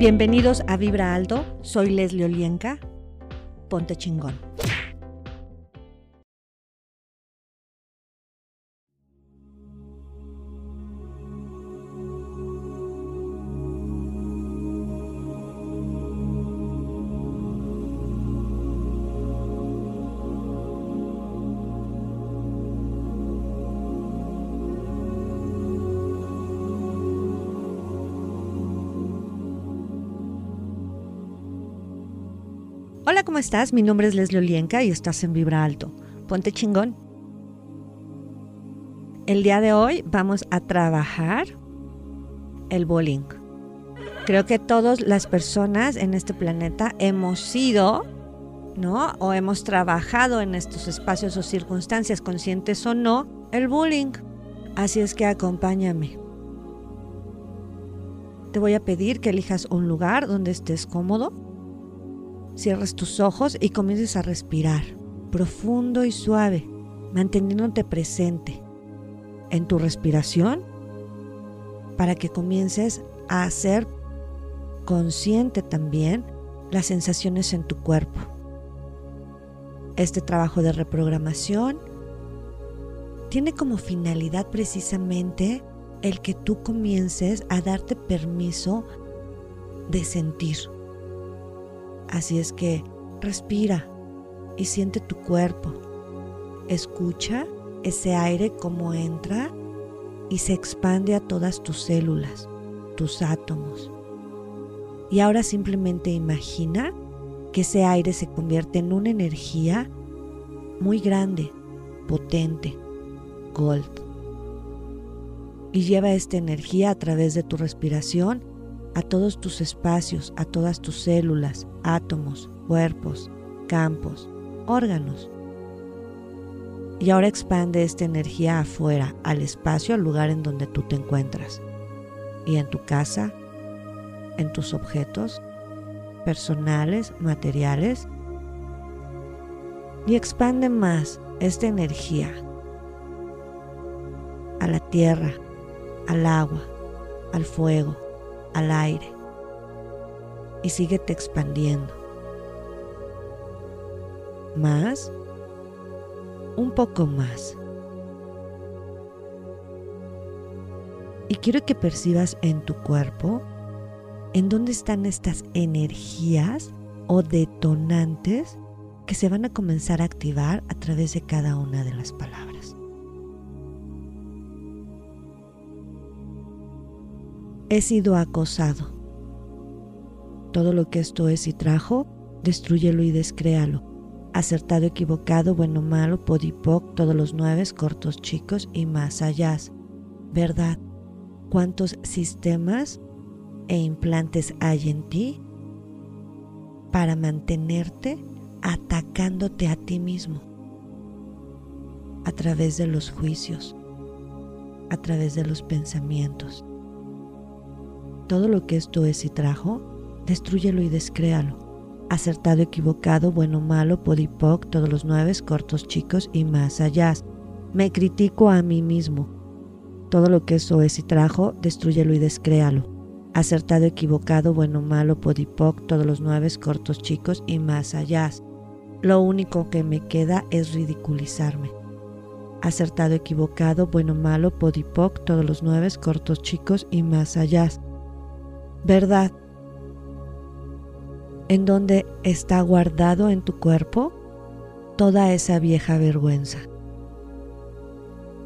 Bienvenidos a Vibra Alto, soy Leslie Olienka. Ponte chingón. Estás? Mi nombre es Leslie Olienka y estás en Vibra Alto. Ponte chingón. El día de hoy vamos a trabajar el bullying. Creo que todas las personas en este planeta hemos sido, ¿no? O hemos trabajado en estos espacios o circunstancias, conscientes o no, el bullying. Así es que acompáñame. Te voy a pedir que elijas un lugar donde estés cómodo cierres tus ojos y comiences a respirar profundo y suave, manteniéndote presente en tu respiración para que comiences a hacer consciente también las sensaciones en tu cuerpo. Este trabajo de reprogramación tiene como finalidad precisamente el que tú comiences a darte permiso de sentir Así es que respira y siente tu cuerpo. Escucha ese aire como entra y se expande a todas tus células, tus átomos. Y ahora simplemente imagina que ese aire se convierte en una energía muy grande, potente, gold. Y lleva esta energía a través de tu respiración a todos tus espacios, a todas tus células, átomos, cuerpos, campos, órganos. Y ahora expande esta energía afuera, al espacio, al lugar en donde tú te encuentras. Y en tu casa, en tus objetos personales, materiales. Y expande más esta energía a la tierra, al agua, al fuego, al aire y síguete expandiendo. Más, un poco más. Y quiero que percibas en tu cuerpo en dónde están estas energías o detonantes que se van a comenzar a activar a través de cada una de las palabras. He sido acosado. Todo lo que esto es y trajo, destruyelo y descréalo. Acertado, equivocado, bueno, malo, podipoc, todos los nueve, cortos, chicos y más allá. ¿Verdad? ¿Cuántos sistemas e implantes hay en ti para mantenerte atacándote a ti mismo? A través de los juicios, a través de los pensamientos todo lo que esto es y trajo, destruyelo y descréalo. Acertado, equivocado, bueno, malo, podipoc, todos los nueve, cortos, chicos y más allá. Me critico a mí mismo. Todo lo que eso es y trajo, destruyelo y descréalo. Acertado, equivocado, bueno, malo, podipoc, todos los nueve, cortos, chicos y más allá. Lo único que me queda es ridiculizarme. Acertado, equivocado, bueno, malo, podipoc, todos los nueve, cortos, chicos y más allá verdad, en donde está guardado en tu cuerpo toda esa vieja vergüenza.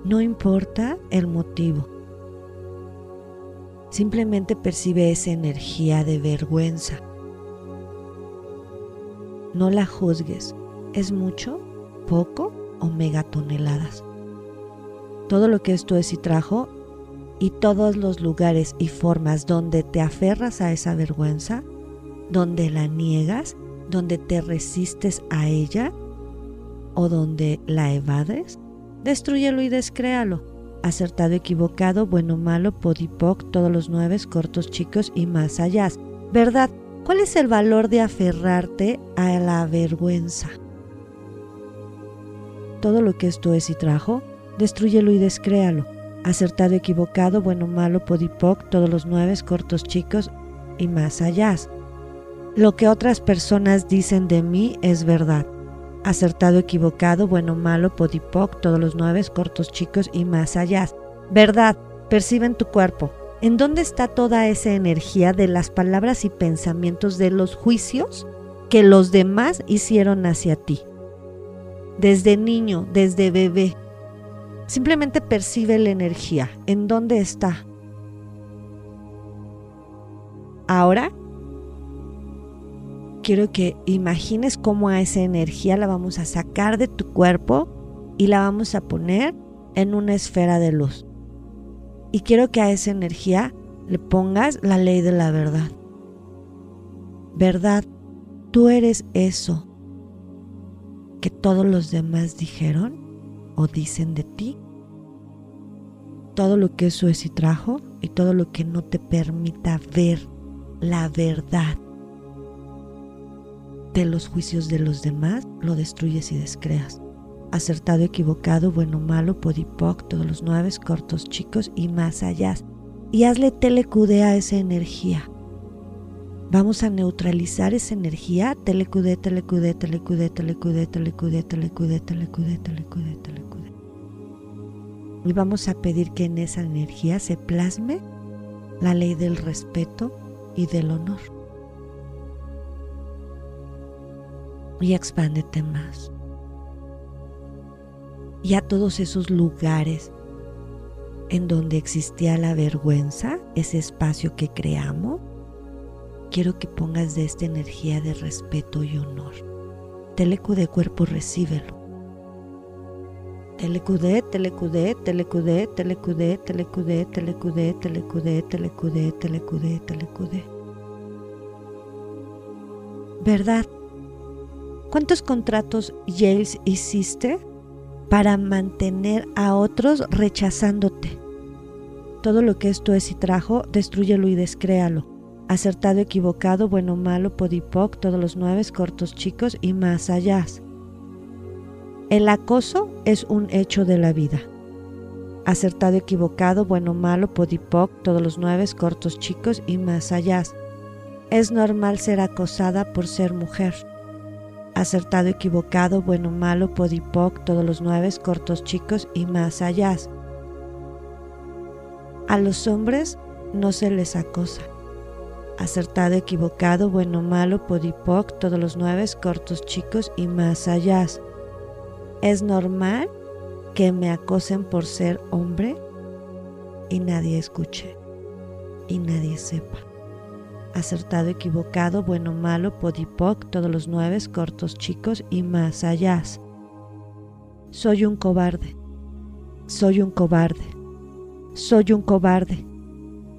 No importa el motivo, simplemente percibe esa energía de vergüenza. No la juzgues, es mucho, poco o megatoneladas. Todo lo que esto es y trajo y todos los lugares y formas donde te aferras a esa vergüenza, donde la niegas, donde te resistes a ella o donde la evades, destruyelo y descréalo. Acertado, equivocado, bueno, malo, podipoc, todos los nueve, cortos, chicos y más allá. ¿Verdad? ¿Cuál es el valor de aferrarte a la vergüenza? Todo lo que esto es y trajo, destruyelo y descréalo acertado, equivocado, bueno, malo, podipoc, todos los nueve, cortos, chicos y más allá. Lo que otras personas dicen de mí es verdad. Acertado, equivocado, bueno, malo, podipoc, todos los nueve, cortos, chicos y más allá. Verdad, percibe en tu cuerpo. ¿En dónde está toda esa energía de las palabras y pensamientos de los juicios que los demás hicieron hacia ti? Desde niño, desde bebé. Simplemente percibe la energía. ¿En dónde está? Ahora quiero que imagines cómo a esa energía la vamos a sacar de tu cuerpo y la vamos a poner en una esfera de luz. Y quiero que a esa energía le pongas la ley de la verdad. Verdad, tú eres eso que todos los demás dijeron o dicen de ti. Todo lo que eso es y trajo y todo lo que no te permita ver la verdad de los juicios de los demás, lo destruyes y descreas acertado, equivocado, bueno, malo, podipoc, todos los nueve, cortos, chicos y más allá. Y hazle telecude a esa energía. Vamos a neutralizar esa energía. Telecude, telecude, telecude, telecude, telecude, telecude, telecude, telecude, telecude. Y vamos a pedir que en esa energía se plasme la ley del respeto y del honor. Y expándete más y a todos esos lugares en donde existía la vergüenza, ese espacio que creamos, quiero que pongas de esta energía de respeto y honor. Telecu de cuerpo, recíbelo. Telecudé, telecudé, telecudé, telecudé, telecudé, telecudé, telecudé, telecudé, telecudé, telecudé. ¿Verdad? ¿Cuántos contratos Yales hiciste para mantener a otros rechazándote. Todo lo que esto es y trajo, destruyelo y descréalo. Acertado, equivocado, bueno, malo, podipoc, todos los nueve, cortos, chicos y más allá. El acoso es un hecho de la vida. Acertado, equivocado, bueno, malo, podipoc, todos los nueve, cortos, chicos y más allá. Es normal ser acosada por ser mujer acertado, equivocado, bueno, malo, podipoc, todos los nueve, cortos, chicos y más allá. A los hombres no se les acosa. Acertado, equivocado, bueno, malo, podipoc, todos los nueve, cortos, chicos y más allá. Es normal que me acosen por ser hombre y nadie escuche y nadie sepa acertado, equivocado, bueno, malo, podipoc, todos los nueve, cortos, chicos y más allá. Soy un cobarde, soy un cobarde, soy un cobarde.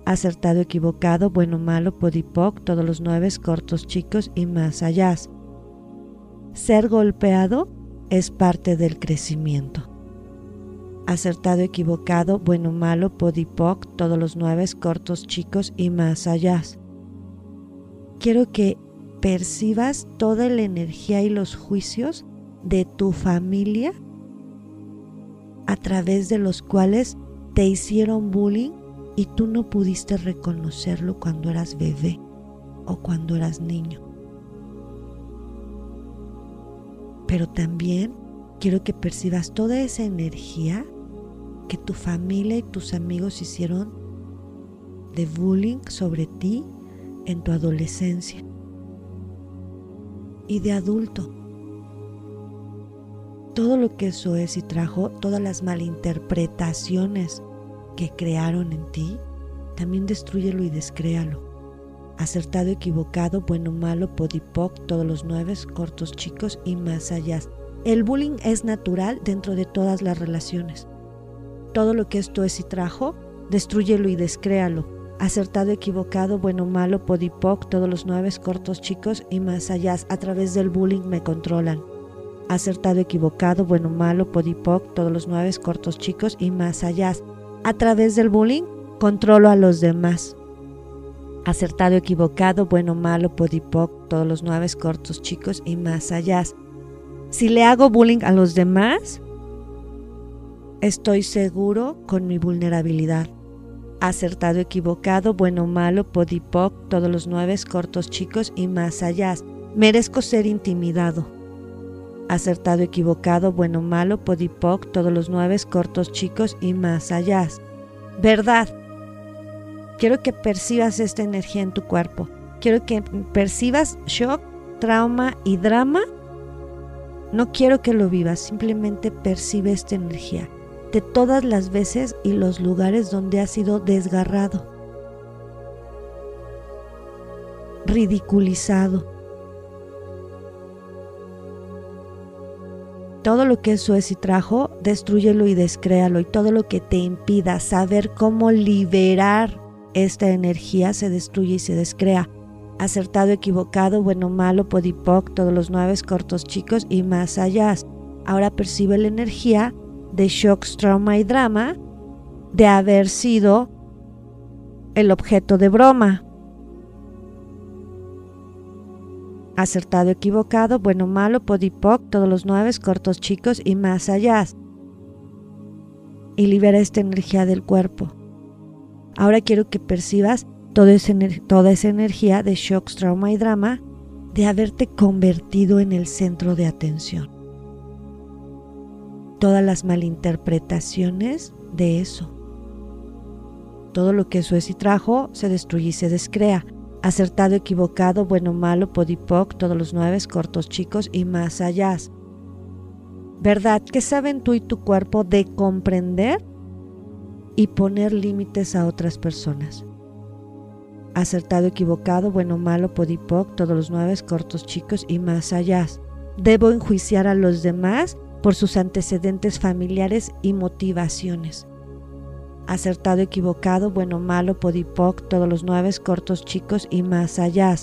Acertado, equivocado, bueno, malo, podipoc, todos los nueve, cortos, chicos y más allá. Ser golpeado es parte del crecimiento. Acertado, equivocado, bueno, malo, podipoc, todos los nueve, cortos, chicos y más allá quiero que percibas toda la energía y los juicios de tu familia a través de los cuales te hicieron bullying y tú no pudiste reconocerlo cuando eras bebé o cuando eras niño. Pero también quiero que percibas toda esa energía que tu familia y tus amigos hicieron de bullying sobre ti en tu adolescencia y de adulto. Todo lo que eso es y trajo, todas las malinterpretaciones que crearon en ti, también destruyelo y descréalo. Acertado, equivocado, bueno, malo, podipoc, todos los nueve, cortos, chicos y más allá. El bullying es natural dentro de todas las relaciones. Todo lo que esto es y trajo, destruyelo y descréalo acertado, equivocado, bueno, malo, podipoc, todos los nueve cortos chicos y más allá a través del bullying me controlan. Acertado, equivocado, bueno, malo, podipoc, todos los nueve cortos chicos y más allá. A través del bullying controlo a los demás. Acertado, equivocado, bueno, malo, podipoc, todos los nueve cortos chicos y más allá. Si le hago bullying a los demás, estoy seguro con mi vulnerabilidad acertado, equivocado, bueno, malo, podipoc, todos los nueve, cortos, chicos y más allá. Merezco ser intimidado. Acertado, equivocado, bueno, malo, podipoc, todos los nueve, cortos, chicos y más allá. Verdad. Quiero que percibas esta energía en tu cuerpo. Quiero que percibas shock, trauma y drama. No quiero que lo vivas, simplemente percibe esta energía de todas las veces y los lugares donde has sido desgarrado, ridiculizado. Todo lo que eso es y trajo, destruyelo y descréalo. Y todo lo que te impida saber cómo liberar esta energía se destruye y se descrea. Acertado, equivocado, bueno, malo, podipoc, todos los nueve cortos chicos y más allá. Ahora percibe la energía de shock, trauma y drama de haber sido el objeto de broma. Acertado, equivocado, bueno, malo, podipoc, todos los nueve, cortos, chicos y más allá. Y libera esta energía del cuerpo. Ahora quiero que percibas toda esa, toda esa energía de shock, trauma y drama de haberte convertido en el centro de atención todas las malinterpretaciones de eso. Todo lo que eso es y trajo se destruye y se descrea. Acertado, equivocado, bueno, malo, podipoc, todos los nueve, cortos, chicos y más allá. ¿Verdad? ¿Qué saben tú y tu cuerpo de comprender y poner límites a otras personas? Acertado, equivocado, bueno, malo, podipoc, todos los nueve, cortos, chicos y más allá. ¿Debo enjuiciar a los demás por sus antecedentes familiares y motivaciones. Acertado, equivocado, bueno, malo, podipoc, todos los nueve, cortos, chicos y más allá.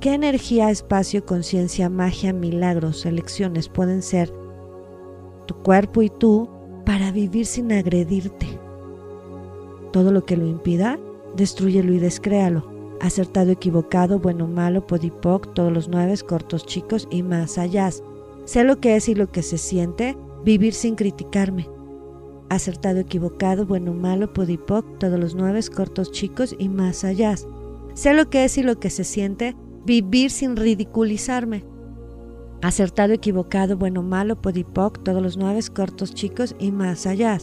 ¿Qué energía, espacio, conciencia, magia, milagros, elecciones pueden ser tu cuerpo y tú para vivir sin agredirte? Todo lo que lo impida, destruyelo y descréalo. Acertado, equivocado, bueno, malo, podipoc, todos los nueve, cortos, chicos y más allá. Sé lo que es y lo que se siente, vivir sin criticarme. Acertado, equivocado, bueno, malo, podipoc, todos los nueve, cortos, chicos y más allá. Sé lo que es y lo que se siente, vivir sin ridiculizarme. Acertado, equivocado, bueno, malo, podipoc, todos los nueve, cortos, chicos y más allá.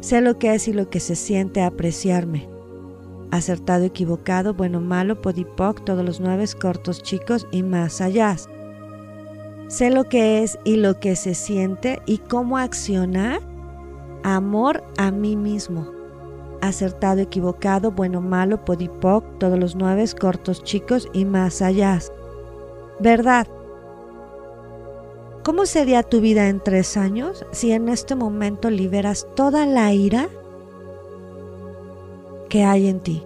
Sé lo que es y lo que se siente apreciarme. Acertado, equivocado, bueno, malo, podipoc, todos los nueve, cortos, chicos y más allá. Sé lo que es y lo que se siente y cómo accionar. Amor a mí mismo. Acertado, equivocado, bueno, malo, podipoc, todos los nueve, cortos, chicos y más allá. Verdad. ¿Cómo sería tu vida en tres años si en este momento liberas toda la ira que hay en ti?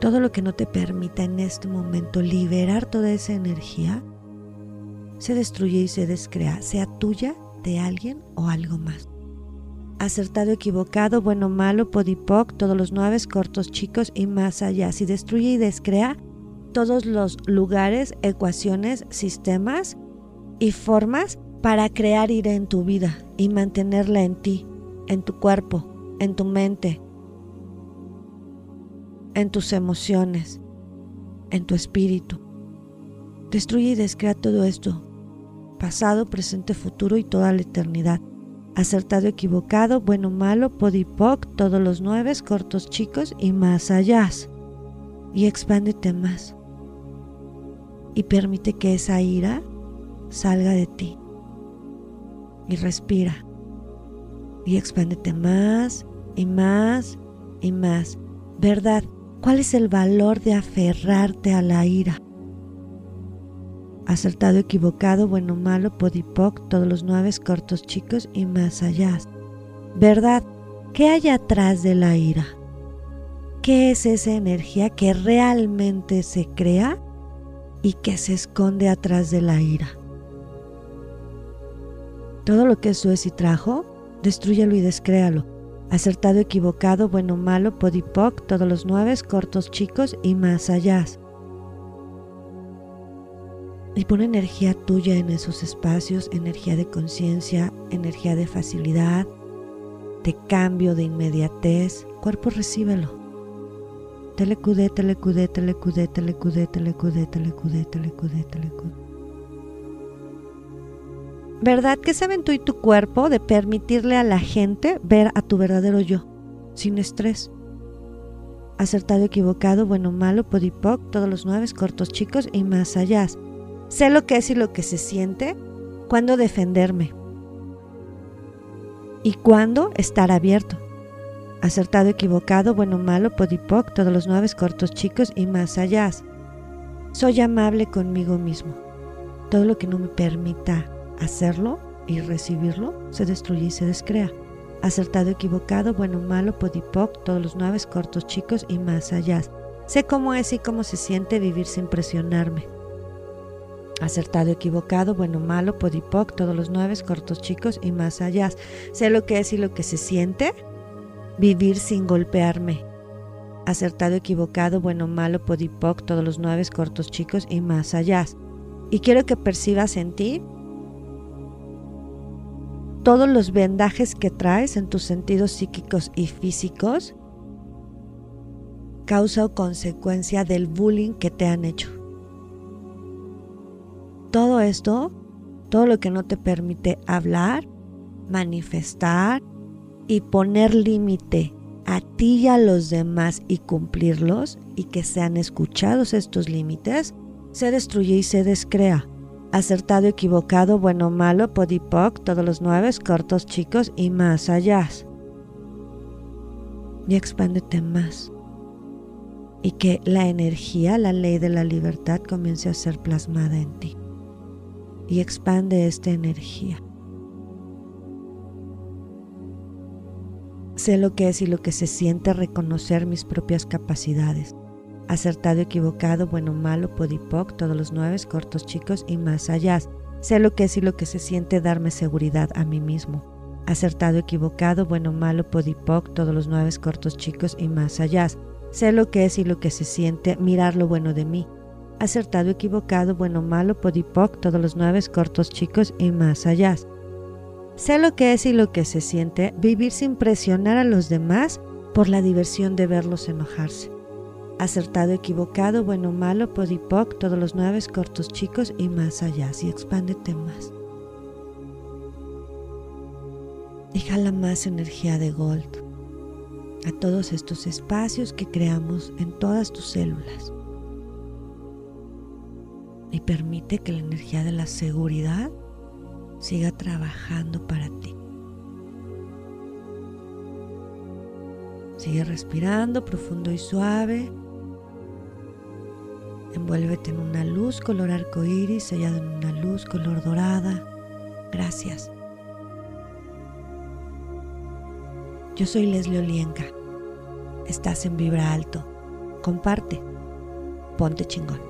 todo lo que no te permita en este momento liberar toda esa energía, se destruye y se descrea, sea tuya, de alguien o algo más. Acertado, equivocado, bueno, malo, podipoc, todos los nueve, cortos, chicos y más allá. Si destruye y descrea todos los lugares, ecuaciones, sistemas y formas para crear ira en tu vida y mantenerla en ti, en tu cuerpo, en tu mente, en tus emociones, en tu espíritu. Destruye y descrea todo esto, pasado, presente, futuro y toda la eternidad. Acertado, equivocado, bueno, malo, podipoc, todos los nueve, cortos, chicos y más allá. Y expándete más. Y permite que esa ira salga de ti. Y respira. Y expándete más y más y más. Verdad, ¿Cuál es el valor de aferrarte a la ira? Acertado, equivocado, bueno, malo, podipoc, todos los nueve cortos chicos y más allá. ¿Verdad? ¿Qué hay atrás de la ira? ¿Qué es esa energía que realmente se crea y que se esconde atrás de la ira? Todo lo que es y trajo, destruyalo y descréalo acertado, equivocado, bueno, malo, podipoc, todos los nueve, cortos, chicos y más allá. Y pone energía tuya en esos espacios, energía de conciencia, energía de facilidad, de cambio, de inmediatez, cuerpo recíbelo. Telecudé, telecudé, telecudé, telecudé, telecudé, telecudé, telecudé, telecudé. ¿Verdad que saben tú y tu cuerpo de permitirle a la gente ver a tu verdadero yo, sin estrés? Acertado, equivocado, bueno, malo, podipoc, todos los nueve, cortos, chicos y más allá. Sé lo que es y lo que se siente, cuándo defenderme y cuándo estar abierto. Acertado, equivocado, bueno, malo, podipoc, todos los nueve, cortos, chicos y más allá. Soy amable conmigo mismo. Todo lo que no me permita hacerlo y recibirlo se destruye y se descrea. Acertado, equivocado, bueno, malo, podipoc, todos los nueve cortos, chicos y más allá. Sé cómo es y cómo se siente vivir sin presionarme. Acertado, equivocado, bueno, malo, podipoc, todos los nueve cortos, chicos y más allá. Sé lo que es y lo que se siente vivir sin golpearme. Acertado, equivocado, bueno, malo, podipoc, todos los nueve cortos, chicos y más allá. Y quiero que percibas en ti todos los vendajes que traes en tus sentidos psíquicos y físicos, causa o consecuencia del bullying que te han hecho. Todo esto, todo lo que no te permite hablar, manifestar y poner límite a ti y a los demás y cumplirlos y que sean escuchados estos límites, se destruye y se descrea acertado, equivocado, bueno, malo, podipoc, todos los nueve, cortos, chicos y más allá. Y expándete más. Y que la energía, la ley de la libertad comience a ser plasmada en ti. Y expande esta energía. Sé lo que es y lo que se siente reconocer mis propias capacidades acertado, equivocado, bueno, malo, podipoc, todos los nueve, cortos, chicos y más allá. Sé lo que es y lo que se siente darme seguridad a mí mismo. Acertado, equivocado, bueno, malo, podipoc, todos los nueve, cortos, chicos y más allá. Sé lo que es y lo que se siente mirar lo bueno de mí. Acertado, equivocado, bueno, malo, podipoc, todos los nueve, cortos, chicos y más allá. Sé lo que es y lo que se siente vivir sin presionar a los demás por la diversión de verlos enojarse acertado, equivocado, bueno, malo, podipoc, todos los nueve, cortos, chicos y más allá. Y expándete más. Y jala más energía de Gold a todos estos espacios que creamos en todas tus células. Y permite que la energía de la seguridad siga trabajando para ti. Sigue respirando profundo y suave. Envuélvete en una luz color arcoíris, sellado en una luz color dorada. Gracias. Yo soy Leslie Olienka. Estás en Vibra Alto. Comparte. Ponte chingón.